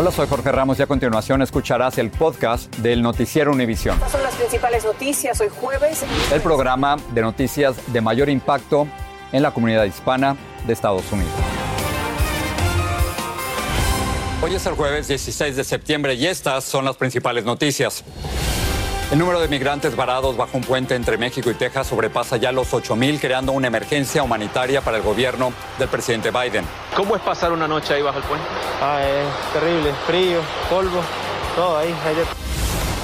Hola, soy Jorge Ramos y a continuación escucharás el podcast del Noticiero Univisión. Estas son las principales noticias hoy jueves. El programa de noticias de mayor impacto en la comunidad hispana de Estados Unidos. Hoy es el jueves 16 de septiembre y estas son las principales noticias. El número de migrantes varados bajo un puente entre México y Texas sobrepasa ya los 8.000, creando una emergencia humanitaria para el gobierno del presidente Biden. ¿Cómo es pasar una noche ahí bajo el puente? Ah, es terrible, frío, polvo, todo ahí. ahí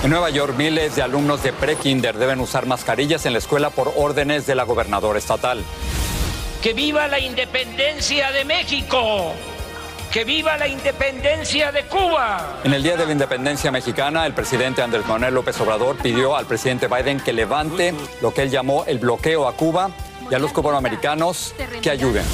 En Nueva York, miles de alumnos de pre-kinder deben usar mascarillas en la escuela por órdenes de la gobernadora estatal. ¡Que viva la independencia de México! ¡Que viva la independencia de Cuba! En el Día de la Independencia Mexicana, el presidente Andrés Manuel López Obrador pidió al presidente Biden que levante lo que él llamó el bloqueo a Cuba y a los cubanoamericanos que ayuden.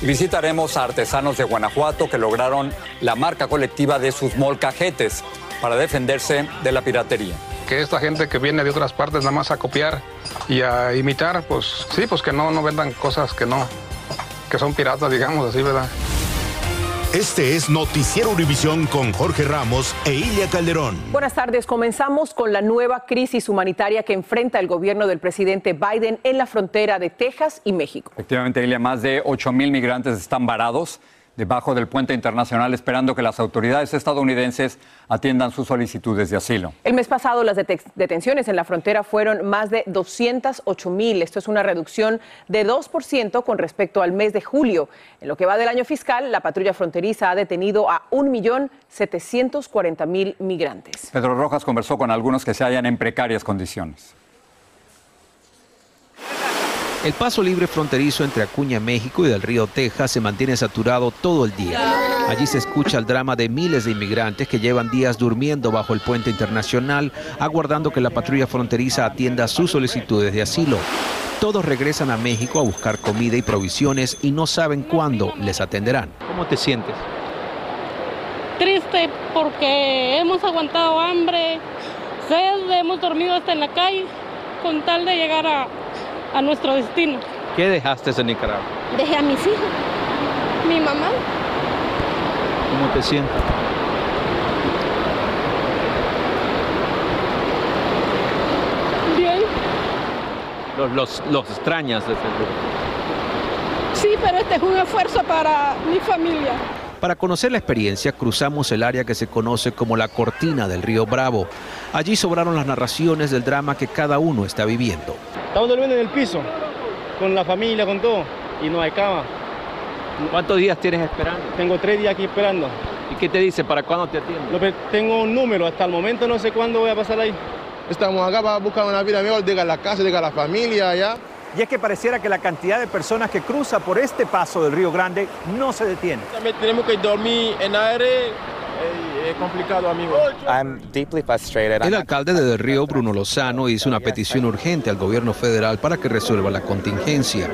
Y visitaremos a artesanos de Guanajuato que lograron la marca colectiva de sus molcajetes para defenderse de la piratería. Que esta gente que viene de otras partes nada más a copiar y a imitar, pues sí, pues que no, no vendan cosas que no, que son piratas, digamos así, ¿verdad? Este es Noticiero Univisión con Jorge Ramos e Ilia Calderón. Buenas tardes. Comenzamos con la nueva crisis humanitaria que enfrenta el gobierno del presidente Biden en la frontera de Texas y México. Efectivamente, Ilia, más de 8 mil migrantes están varados debajo del puente internacional esperando que las autoridades estadounidenses atiendan sus solicitudes de asilo. El mes pasado las detenciones en la frontera fueron más de 208 mil. Esto es una reducción de 2% con respecto al mes de julio. En lo que va del año fiscal, la patrulla fronteriza ha detenido a 1.740.000 migrantes. Pedro Rojas conversó con algunos que se hallan en precarias condiciones. El paso libre fronterizo entre Acuña, México y del río Texas se mantiene saturado todo el día. Allí se escucha el drama de miles de inmigrantes que llevan días durmiendo bajo el puente internacional, aguardando que la patrulla fronteriza atienda sus solicitudes de asilo. Todos regresan a México a buscar comida y provisiones y no saben cuándo les atenderán. ¿Cómo te sientes? Triste porque hemos aguantado hambre, sed, hemos dormido hasta en la calle con tal de llegar a, a nuestro destino. ¿Qué dejaste en Nicaragua? Dejé a mis hijos, mi mamá. ¿Cómo te sientes? Bien. Los, los, los extrañas desde luego. Sí, pero este es un esfuerzo para mi familia. Para conocer la experiencia, cruzamos el área que se conoce como la cortina del río Bravo. Allí sobraron las narraciones del drama que cada uno está viviendo. Estamos durmiendo en el piso, con la familia, con todo, y no hay cama. ¿Cuántos días tienes esperando? Tengo tres días aquí esperando. ¿Y qué te dice? ¿Para cuándo te atienden? Tengo un número, hasta el momento no sé cuándo voy a pasar ahí. Estamos acá para buscar una vida mejor, diga la casa, diga la familia allá. Y es que pareciera que la cantidad de personas que cruza por este paso del Río Grande no se detiene. También tenemos que dormir en aire, es complicado, amigo. El alcalde de Del Río, Bruno Lozano, hizo una petición urgente al gobierno federal para que resuelva la contingencia.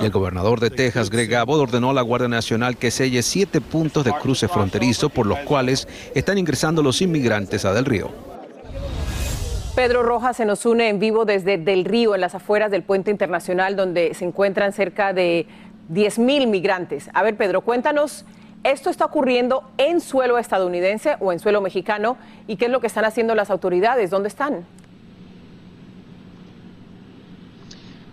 Y el gobernador de Texas, Greg Abbott, ordenó a la Guardia Nacional que selle siete puntos de cruce fronterizo por los cuales están ingresando los inmigrantes a Del Río. Pedro Rojas se nos une en vivo desde Del Río, en las afueras del puente internacional, donde se encuentran cerca de 10 mil migrantes. A ver, Pedro, cuéntanos, ¿esto está ocurriendo en suelo estadounidense o en suelo mexicano? ¿Y qué es lo que están haciendo las autoridades? ¿Dónde están?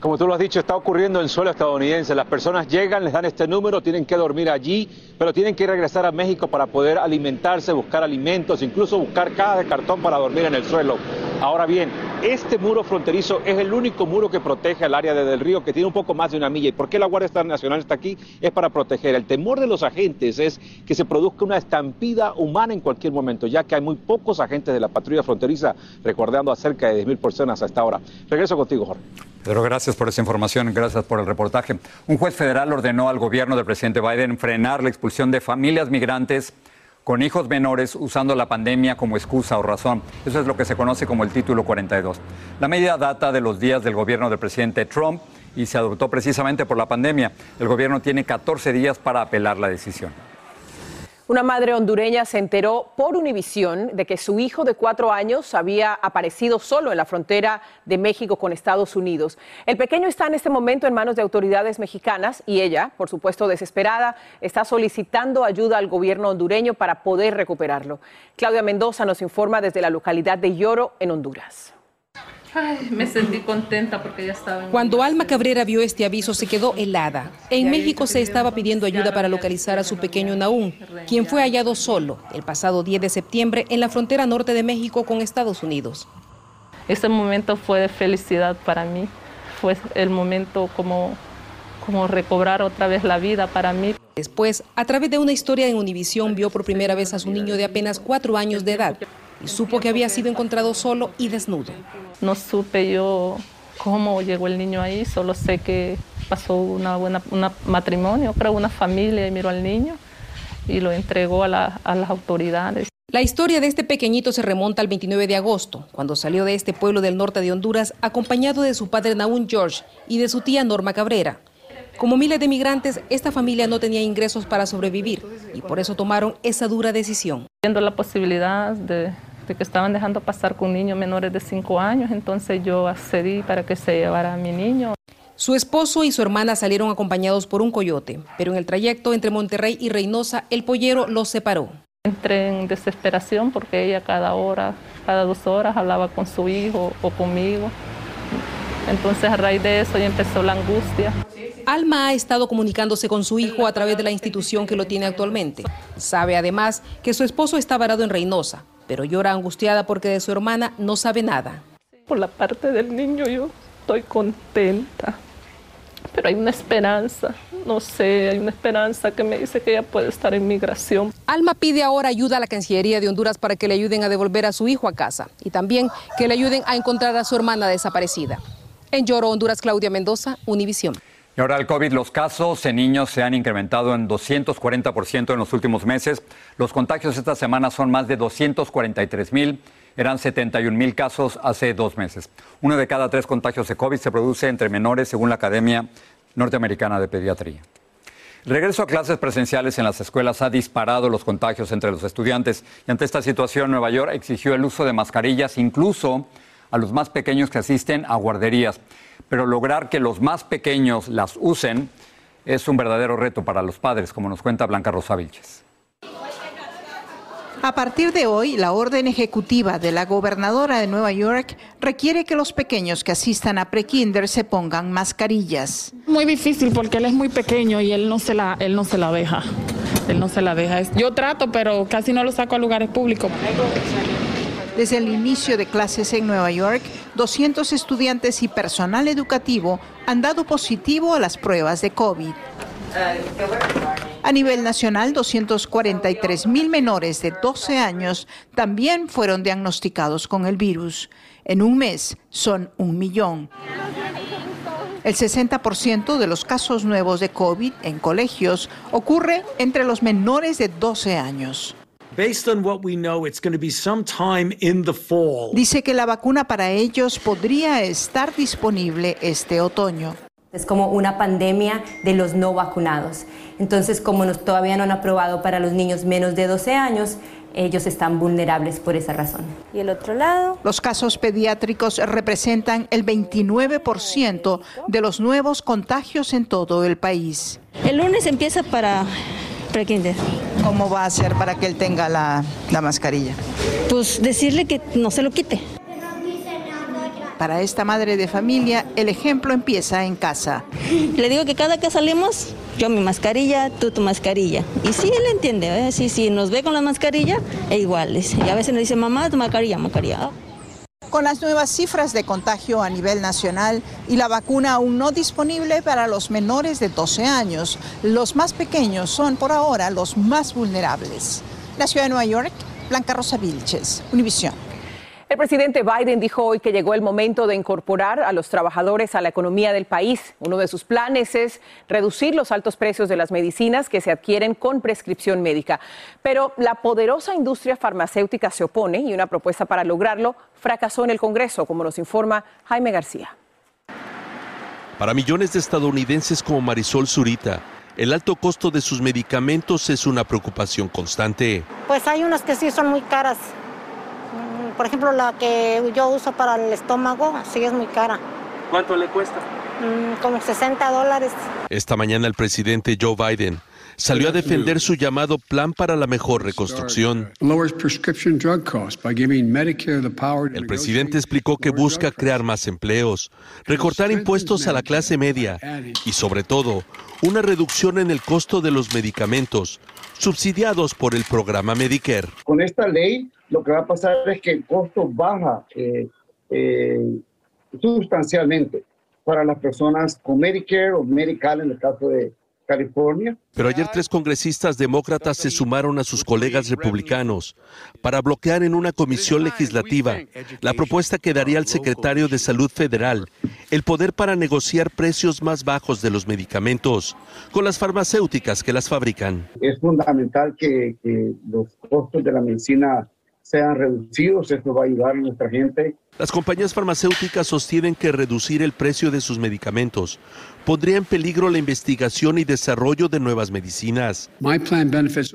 Como tú lo has dicho, está ocurriendo en suelo estadounidense. Las personas llegan, les dan este número, tienen que dormir allí, pero tienen que regresar a México para poder alimentarse, buscar alimentos, incluso buscar cajas de cartón para dormir en el suelo. Ahora bien, este muro fronterizo es el único muro que protege al área de Del Río, que tiene un poco más de una milla. ¿Y por qué la Guardia Nacional está aquí? Es para proteger. El temor de los agentes es que se produzca una estampida humana en cualquier momento, ya que hay muy pocos agentes de la patrulla fronteriza, recordando a cerca de 10.000 personas hasta ahora. Regreso contigo, Jorge. Pedro, gracias por esa información, gracias por el reportaje. Un juez federal ordenó al gobierno del presidente Biden frenar la expulsión de familias migrantes con hijos menores usando la pandemia como excusa o razón. Eso es lo que se conoce como el título 42. La medida data de los días del gobierno del presidente Trump y se adoptó precisamente por la pandemia. El gobierno tiene 14 días para apelar la decisión. Una madre hondureña se enteró por Univisión de que su hijo de cuatro años había aparecido solo en la frontera de México con Estados Unidos. El pequeño está en este momento en manos de autoridades mexicanas y ella, por supuesto desesperada, está solicitando ayuda al gobierno hondureño para poder recuperarlo. Claudia Mendoza nos informa desde la localidad de Lloro, en Honduras. Ay, me sentí contenta porque ya estaba. En Cuando Alma Cabrera vio este aviso se quedó helada. En México se estaba pidiendo ayuda para localizar a su pequeño Naún, quien fue hallado solo el pasado 10 de septiembre en la frontera norte de México con Estados Unidos. Ese momento fue de felicidad para mí. Fue el momento como, como recobrar otra vez la vida para mí. Después, a través de una historia en Univisión, vio por primera vez a su niño de apenas cuatro años de edad y supo que había sido encontrado solo y desnudo. No supe yo cómo llegó el niño ahí, solo sé que pasó una buena un matrimonio, creo una familia y miró al niño y lo entregó a, la, a las autoridades. La historia de este pequeñito se remonta al 29 de agosto, cuando salió de este pueblo del norte de Honduras acompañado de su padre Naún George y de su tía Norma Cabrera. Como miles de migrantes, esta familia no tenía ingresos para sobrevivir y por eso tomaron esa dura decisión. Viendo la posibilidad de, de que estaban dejando pasar con niños menores de 5 años, entonces yo accedí para que se llevara a mi niño. Su esposo y su hermana salieron acompañados por un coyote, pero en el trayecto entre Monterrey y Reynosa, el pollero los separó. Entré en desesperación porque ella cada hora, cada dos horas hablaba con su hijo o conmigo. Entonces a raíz de eso ya empezó la angustia. Alma ha estado comunicándose con su hijo a través de la institución que lo tiene actualmente. Sabe además que su esposo está varado en Reynosa, pero llora angustiada porque de su hermana no sabe nada. Por la parte del niño yo estoy contenta, pero hay una esperanza, no sé, hay una esperanza que me dice que ella puede estar en migración. Alma pide ahora ayuda a la Cancillería de Honduras para que le ayuden a devolver a su hijo a casa y también que le ayuden a encontrar a su hermana desaparecida. En Lloro, Honduras, Claudia Mendoza, Univisión. Y ahora el COVID, los casos en niños se han incrementado en 240% en los últimos meses. Los contagios esta semana son más de 243 mil. Eran 71 mil casos hace dos meses. Uno de cada tres contagios de COVID se produce entre menores, según la Academia Norteamericana de Pediatría. El regreso a clases presenciales en las escuelas ha disparado los contagios entre los estudiantes y ante esta situación Nueva York exigió el uso de mascarillas incluso a los más pequeños que asisten a guarderías pero lograr que los más pequeños las usen es un verdadero reto para los padres, como nos cuenta Blanca Rosa Vilches. A partir de hoy, la orden ejecutiva de la gobernadora de Nueva York requiere que los pequeños que asistan a prekinder se pongan mascarillas. Muy difícil porque él es muy pequeño y él no se la, él no se la deja. Él no se la deja. Yo trato, pero casi no lo saco a lugares públicos. Desde el inicio de clases en Nueva York, 200 estudiantes y personal educativo han dado positivo a las pruebas de COVID. A nivel nacional, 243 mil menores de 12 años también fueron diagnosticados con el virus. En un mes son un millón. El 60% de los casos nuevos de COVID en colegios ocurre entre los menores de 12 años. Dice que la vacuna para ellos podría estar disponible este otoño. Es como una pandemia de los no vacunados. Entonces, como nos, todavía no han aprobado para los niños menos de 12 años, ellos están vulnerables por esa razón. Y el otro lado. Los casos pediátricos representan el 29% de los nuevos contagios en todo el país. El lunes empieza para prekinder. ¿Cómo va a ser para que él tenga la, la mascarilla? Pues decirle que no se lo quite. Para esta madre de familia, el ejemplo empieza en casa. Le digo que cada que salimos, yo mi mascarilla, tú tu mascarilla. Y sí, él entiende, ¿eh? sí, sí, nos ve con la mascarilla, e iguales. Y a veces nos dice, mamá, tu mascarilla, mascarilla. Con las nuevas cifras de contagio a nivel nacional y la vacuna aún no disponible para los menores de 12 años, los más pequeños son por ahora los más vulnerables. La ciudad de Nueva York, Blanca Rosa Vilches, Univisión. El presidente Biden dijo hoy que llegó el momento de incorporar a los trabajadores a la economía del país. Uno de sus planes es reducir los altos precios de las medicinas que se adquieren con prescripción médica. Pero la poderosa industria farmacéutica se opone y una propuesta para lograrlo fracasó en el Congreso, como nos informa Jaime García. Para millones de estadounidenses como Marisol Zurita, el alto costo de sus medicamentos es una preocupación constante. Pues hay unas que sí son muy caras por ejemplo, la que yo uso para el estómago, sí es muy cara. ¿Cuánto le cuesta? Mm, como 60 dólares. Esta mañana el presidente Joe Biden salió a defender su llamado plan para la mejor reconstrucción. El presidente explicó que busca crear más empleos, recortar impuestos a la clase media y sobre todo una reducción en el costo de los medicamentos subsidiados por el programa Medicare. Con esta ley lo que va a pasar es que el costo baja eh, eh, sustancialmente para las personas con Medicare o Medical en el caso de California. Pero ayer tres congresistas demócratas se sumaron a sus colegas republicanos para bloquear en una comisión legislativa la propuesta que daría al secretario de Salud Federal el poder para negociar precios más bajos de los medicamentos con las farmacéuticas que las fabrican. Es fundamental que, que los costos de la medicina sean reducidos, esto va a ayudar a nuestra gente. Las compañías farmacéuticas sostienen que reducir el precio de sus medicamentos pondría en peligro la investigación y desarrollo de nuevas medicinas.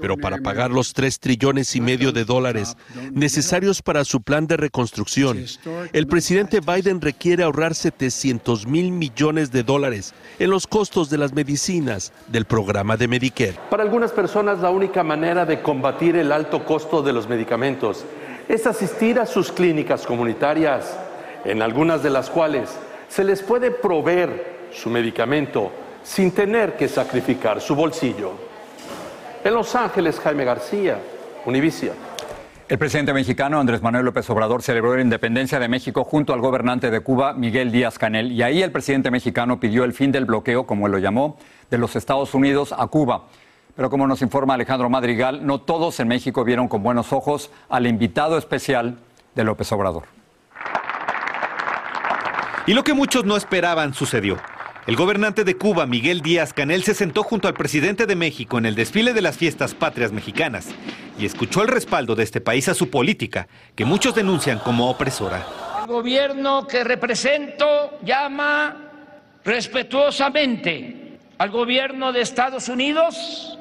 Pero para pagar los 3 trillones y medio de dólares necesarios para su plan de reconstrucción, el presidente Biden requiere ahorrar 700 mil millones de dólares en los costos de las medicinas del programa de Medicare. Para algunas personas la única manera de combatir el alto costo de los medicamentos es asistir a sus clínicas comunitarias, en algunas de las cuales se les puede proveer su medicamento sin tener que sacrificar su bolsillo. En Los Ángeles, Jaime García, Univision. El presidente mexicano Andrés Manuel López Obrador celebró la independencia de México junto al gobernante de Cuba, Miguel Díaz Canel, y ahí el presidente mexicano pidió el fin del bloqueo, como él lo llamó, de los Estados Unidos a Cuba. Pero como nos informa Alejandro Madrigal, no todos en México vieron con buenos ojos al invitado especial de López Obrador. Y lo que muchos no esperaban sucedió. El gobernante de Cuba, Miguel Díaz Canel, se sentó junto al presidente de México en el desfile de las fiestas patrias mexicanas y escuchó el respaldo de este país a su política, que muchos denuncian como opresora. El gobierno que represento llama respetuosamente al gobierno de Estados Unidos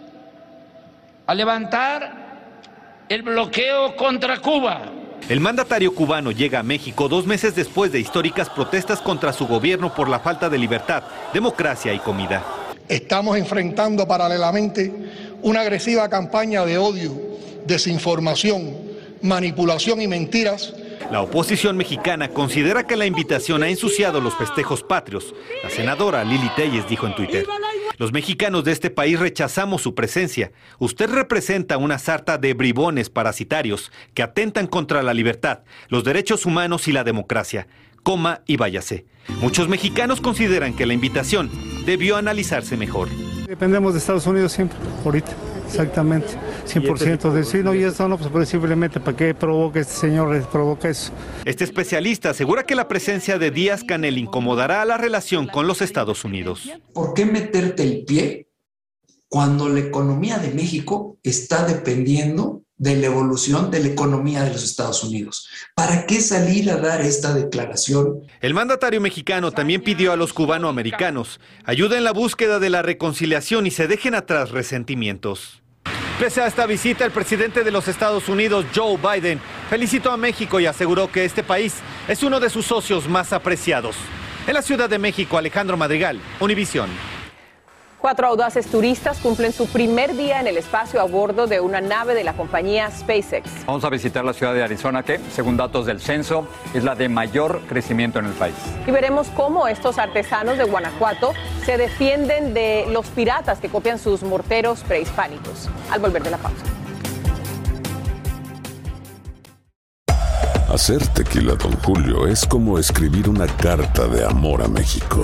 a levantar el bloqueo contra Cuba el mandatario cubano llega a México dos meses después de históricas protestas contra su gobierno por la falta de libertad, democracia y comida. Estamos enfrentando paralelamente una agresiva campaña de odio, desinformación, manipulación y mentiras la oposición mexicana considera que la invitación ha ensuciado los festejos patrios. La senadora Lili Telles dijo en Twitter, los mexicanos de este país rechazamos su presencia. Usted representa una sarta de bribones parasitarios que atentan contra la libertad, los derechos humanos y la democracia. Coma y váyase. Muchos mexicanos consideran que la invitación debió analizarse mejor. Dependemos de Estados Unidos siempre, ahorita. Exactamente, 100% de sí, no, y eso no, pues simplemente para qué provoca este señor, provoca eso. Este especialista asegura que la presencia de Díaz Canel incomodará a la relación con los Estados Unidos. ¿Por qué meterte el pie cuando la economía de México está dependiendo de la evolución de la economía de los Estados Unidos. ¿Para qué salir a dar esta declaración? El mandatario mexicano también pidió a los cubanoamericanos ayuda en la búsqueda de la reconciliación y se dejen atrás resentimientos. Pese a esta visita, el presidente de los Estados Unidos, Joe Biden, felicitó a México y aseguró que este país es uno de sus socios más apreciados. En la Ciudad de México, Alejandro Madrigal, Univisión. Cuatro audaces turistas cumplen su primer día en el espacio a bordo de una nave de la compañía SpaceX. Vamos a visitar la ciudad de Arizona, que, según datos del censo, es la de mayor crecimiento en el país. Y veremos cómo estos artesanos de Guanajuato se defienden de los piratas que copian sus morteros prehispánicos. Al volver de la pausa. Hacer tequila, Don Julio, es como escribir una carta de amor a México.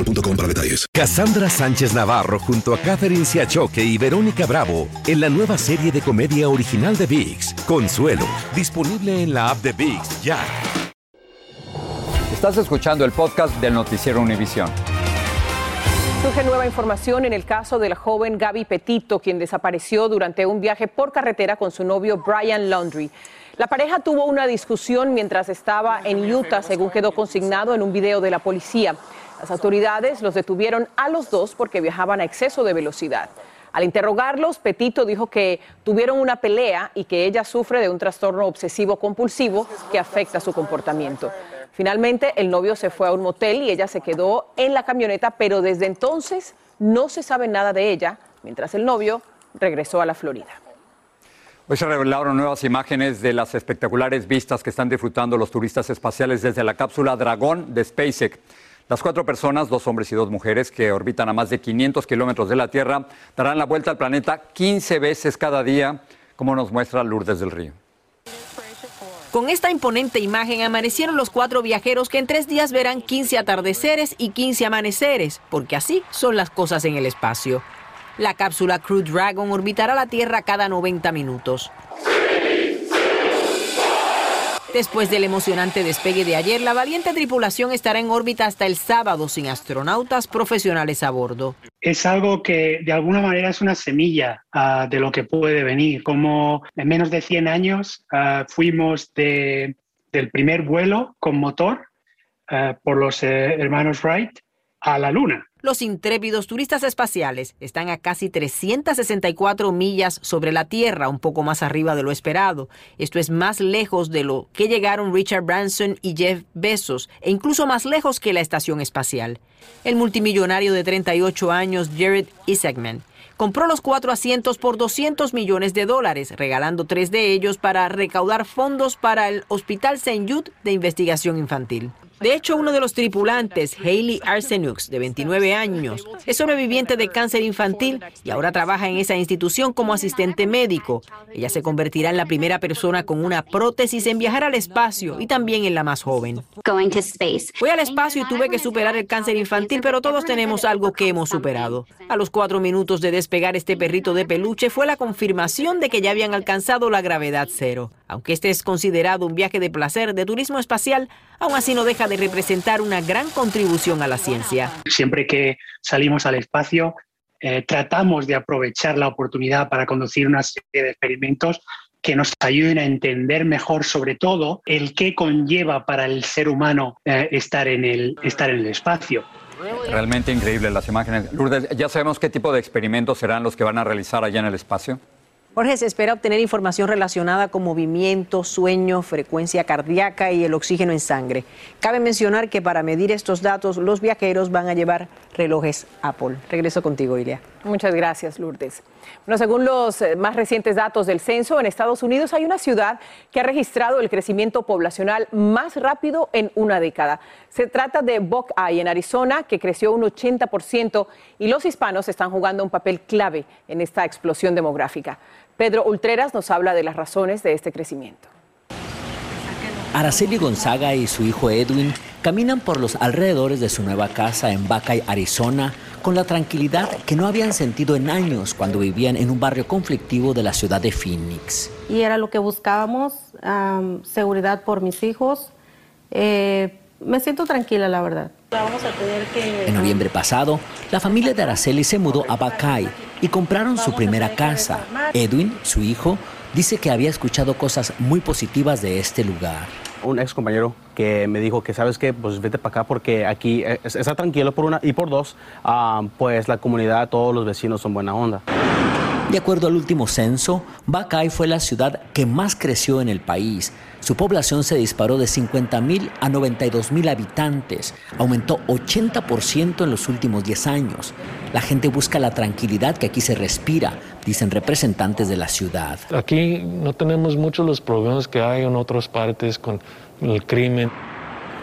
boostmobile.com para detalles. Cassandra Sánchez Navarro junto a Catherine Siachoque y Verónica Bravo en la nueva serie de comedia original de VIX, Consuelo, disponible en la app de VIX ya. Estás escuchando el podcast del noticiero Univisión. Surge nueva información en el caso de la joven Gaby Petito, quien desapareció durante un viaje por carretera con su novio Brian Laundry. La pareja tuvo una discusión mientras estaba en Utah, según quedó consignado en un video de la policía. Las autoridades los detuvieron a los dos porque viajaban a exceso de velocidad. Al interrogarlos, Petito dijo que tuvieron una pelea y que ella sufre de un trastorno obsesivo compulsivo que afecta su comportamiento. Finalmente, el novio se fue a un motel y ella se quedó en la camioneta, pero desde entonces no se sabe nada de ella, mientras el novio regresó a la Florida. Hoy se revelaron nuevas imágenes de las espectaculares vistas que están disfrutando los turistas espaciales desde la cápsula Dragón de SpaceX. Las cuatro personas, dos hombres y dos mujeres, que orbitan a más de 500 kilómetros de la Tierra, darán la vuelta al planeta 15 veces cada día, como nos muestra Lourdes del Río. Con esta imponente imagen amanecieron los cuatro viajeros que en tres días verán 15 atardeceres y 15 amaneceres, porque así son las cosas en el espacio. La cápsula Crew Dragon orbitará la Tierra cada 90 minutos. Después del emocionante despegue de ayer, la valiente tripulación estará en órbita hasta el sábado sin astronautas profesionales a bordo. Es algo que de alguna manera es una semilla uh, de lo que puede venir. Como en menos de 100 años uh, fuimos de, del primer vuelo con motor uh, por los eh, hermanos Wright a la Luna. Los intrépidos turistas espaciales están a casi 364 millas sobre la Tierra, un poco más arriba de lo esperado. Esto es más lejos de lo que llegaron Richard Branson y Jeff Bezos, e incluso más lejos que la estación espacial. El multimillonario de 38 años, Jared Isaacman, compró los cuatro asientos por 200 millones de dólares, regalando tres de ellos para recaudar fondos para el Hospital St. Jude de Investigación Infantil. De hecho, uno de los tripulantes, Hailey Arsenux, de 29 años, es sobreviviente de cáncer infantil y ahora trabaja en esa institución como asistente médico. Ella se convertirá en la primera persona con una prótesis en viajar al espacio y también en la más joven. Fui al espacio y tuve que superar el cáncer infantil, pero todos tenemos algo que hemos superado. A los cuatro minutos de despegar este perrito de peluche fue la confirmación de que ya habían alcanzado la gravedad cero. Aunque este es considerado un viaje de placer de turismo espacial, aún así no deja de representar una gran contribución a la ciencia. Siempre que salimos al espacio, eh, tratamos de aprovechar la oportunidad para conducir una serie de experimentos que nos ayuden a entender mejor, sobre todo, el qué conlleva para el ser humano eh, estar, en el, estar en el espacio. Realmente increíble las imágenes. Lourdes, ¿ya sabemos qué tipo de experimentos serán los que van a realizar allá en el espacio? Jorge, se espera obtener información relacionada con movimiento, sueño, frecuencia cardíaca y el oxígeno en sangre. Cabe mencionar que para medir estos datos los viajeros van a llevar relojes Apple. Regreso contigo, Ilia. Muchas gracias, Lourdes. Bueno, según los eh, más recientes datos del censo, en Estados Unidos hay una ciudad que ha registrado el crecimiento poblacional más rápido en una década. Se trata de Buckeye, en Arizona, que creció un 80% y los hispanos están jugando un papel clave en esta explosión demográfica. Pedro Ultreras nos habla de las razones de este crecimiento. Araceli Gonzaga y su hijo Edwin caminan por los alrededores de su nueva casa en Buckeye, Arizona, con la tranquilidad que no habían sentido en años cuando vivían en un barrio conflictivo de la ciudad de Phoenix. Y era lo que buscábamos, seguridad por mis hijos. Eh, me siento tranquila, la verdad. Vamos a tener que... En noviembre pasado, la familia de Araceli se mudó a Buckeye y compraron su primera casa. Edwin, su hijo, dice que había escuchado cosas muy positivas de este lugar un ex compañero que me dijo que sabes que pues vete para acá porque aquí está tranquilo por una y por dos ah, pues la comunidad todos los vecinos son buena onda de acuerdo al último censo, Bacay fue la ciudad que más creció en el país. Su población se disparó de 50.000 a 92.000 habitantes. Aumentó 80% en los últimos 10 años. La gente busca la tranquilidad que aquí se respira, dicen representantes de la ciudad. Aquí no tenemos muchos los problemas que hay en otras partes con el crimen.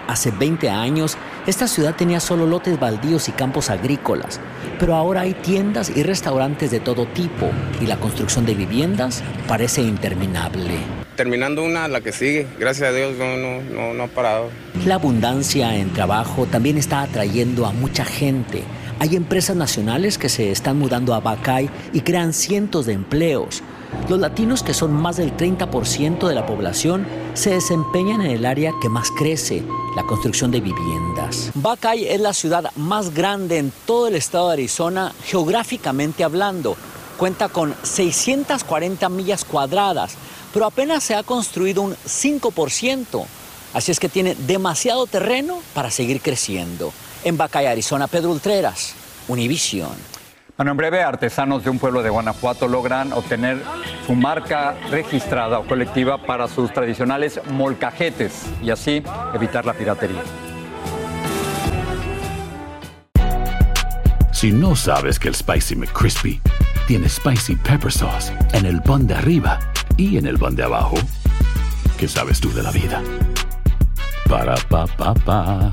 Hace 20 años, esta ciudad tenía solo lotes baldíos y campos agrícolas, pero ahora hay tiendas y restaurantes de todo tipo y la construcción de viviendas parece interminable. Terminando una, la que sigue, gracias a Dios no, no ha parado. La abundancia en trabajo también está atrayendo a mucha gente. Hay empresas nacionales que se están mudando a Bacay y crean cientos de empleos. Los latinos, que son más del 30% de la población, se desempeñan en el área que más crece, la construcción de viviendas. Buckeye es la ciudad más grande en todo el estado de Arizona, geográficamente hablando. Cuenta con 640 millas cuadradas, pero apenas se ha construido un 5%. Así es que tiene demasiado terreno para seguir creciendo. En Buckeye, Arizona, Pedro Ultreras, Univision. Bueno, en breve, artesanos de un pueblo de Guanajuato logran obtener su marca registrada o colectiva para sus tradicionales molcajetes y así evitar la piratería. Si no sabes que el Spicy McCrispy tiene Spicy Pepper Sauce en el pan de arriba y en el pan de abajo, ¿qué sabes tú de la vida? Para, pa, pa, pa.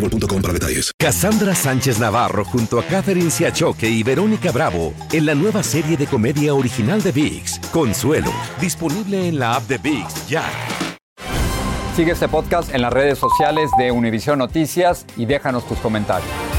boostmobile.com para detalles. Cassandra Sánchez Navarro junto a Catherine Siachoque y Verónica Bravo en la nueva serie de comedia original de VIX, Consuelo, disponible en la app de VIX ya. Sigue este podcast en las redes sociales de Univision Noticias y déjanos tus comentarios.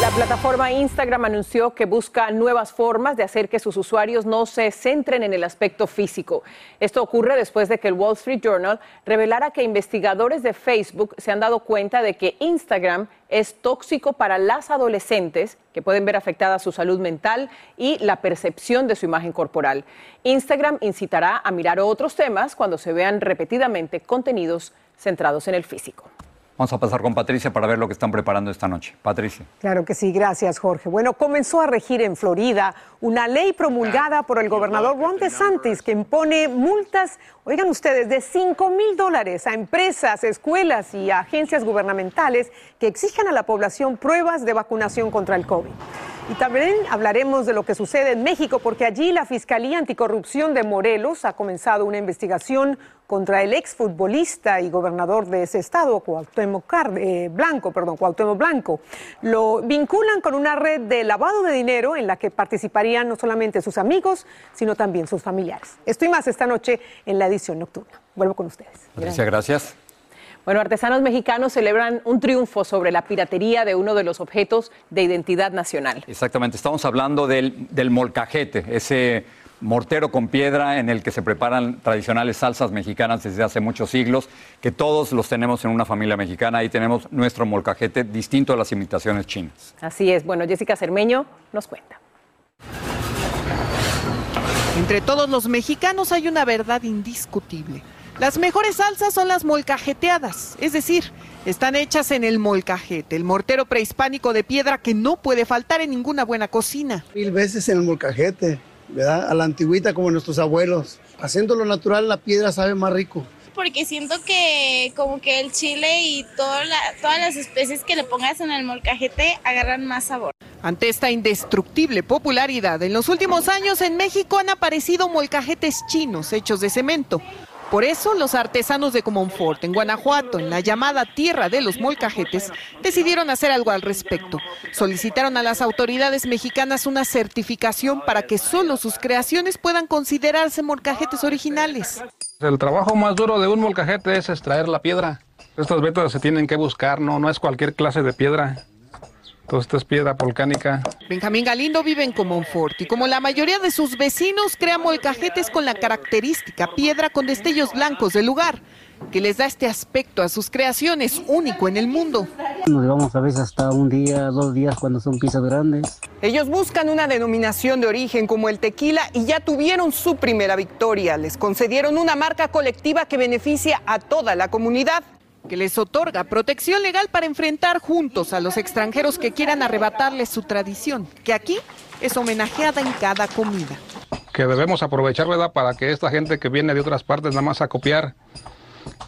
La plataforma Instagram anunció que busca nuevas formas de hacer que sus usuarios no se centren en el aspecto físico. Esto ocurre después de que el Wall Street Journal revelara que investigadores de Facebook se han dado cuenta de que Instagram es tóxico para las adolescentes que pueden ver afectada su salud mental y la percepción de su imagen corporal. Instagram incitará a mirar otros temas cuando se vean repetidamente contenidos centrados en el físico. Vamos a pasar con Patricia para ver lo que están preparando esta noche. Patricia. Claro que sí, gracias Jorge. Bueno, comenzó a regir en Florida una ley promulgada por el gobernador Ron DeSantis que impone multas, oigan ustedes, de 5 mil dólares a empresas, escuelas y agencias gubernamentales que exijan a la población pruebas de vacunación contra el COVID. Y también hablaremos de lo que sucede en México, porque allí la Fiscalía Anticorrupción de Morelos ha comenzado una investigación contra el exfutbolista y gobernador de ese estado, Cuauhtémoc eh, Blanco, perdón, Cuauhtémoc Blanco. Lo vinculan con una red de lavado de dinero en la que participarían no solamente sus amigos, sino también sus familiares. Estoy más esta noche en la edición nocturna. Vuelvo con ustedes. Patricia, gracias. Bueno, artesanos mexicanos celebran un triunfo sobre la piratería de uno de los objetos de identidad nacional. Exactamente, estamos hablando del, del molcajete, ese mortero con piedra en el que se preparan tradicionales salsas mexicanas desde hace muchos siglos, que todos los tenemos en una familia mexicana. Ahí tenemos nuestro molcajete distinto a las imitaciones chinas. Así es. Bueno, Jessica Cermeño nos cuenta. Entre todos los mexicanos hay una verdad indiscutible. Las mejores salsas son las molcajeteadas, es decir, están hechas en el molcajete, el mortero prehispánico de piedra que no puede faltar en ninguna buena cocina. Mil veces en el molcajete, ¿verdad? A la antigüita como nuestros abuelos. Haciendo lo natural, la piedra sabe más rico. porque siento que como que el chile y toda todas las especies que le pongas en el molcajete agarran más sabor. Ante esta indestructible popularidad, en los últimos años en México han aparecido molcajetes chinos hechos de cemento. Por eso, los artesanos de Comonfort en Guanajuato, en la llamada Tierra de los Molcajetes, decidieron hacer algo al respecto. Solicitaron a las autoridades mexicanas una certificación para que solo sus creaciones puedan considerarse molcajetes originales. El trabajo más duro de un molcajete es extraer la piedra. Estos métodos se tienen que buscar, no, no es cualquier clase de piedra. Entonces, esta es piedra volcánica. Benjamín Galindo vive en Comonfort y como la mayoría de sus vecinos crea molcajetes con la característica piedra con destellos blancos del lugar, que les da este aspecto a sus creaciones único en el mundo. Nos llevamos a veces hasta un día, dos días cuando son piezas grandes. Ellos buscan una denominación de origen como el tequila y ya tuvieron su primera victoria. Les concedieron una marca colectiva que beneficia a toda la comunidad que les otorga protección legal para enfrentar juntos a los extranjeros que quieran arrebatarles su tradición, que aquí es homenajeada en cada comida. Que debemos aprovechar, ¿verdad?, para que esta gente que viene de otras partes nada más a copiar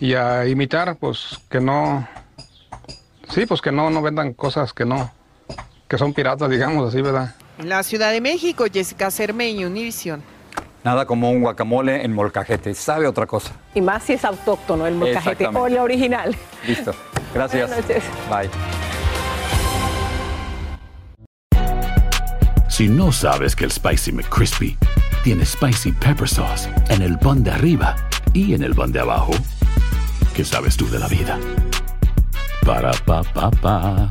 y a imitar, pues que no, sí, pues que no, no vendan cosas que no, que son piratas, digamos así, ¿verdad? En la Ciudad de México, Jessica Cermeño, Univisión. Nada como un guacamole en molcajete, sabe otra cosa. Y más si es autóctono el molcajete o el original. Listo. Gracias. Buenas noches. Bye. Si no sabes que el Spicy McCrispy tiene Spicy Pepper Sauce en el pan de arriba y en el pan de abajo, ¿qué sabes tú de la vida? Para, pa, pa, pa.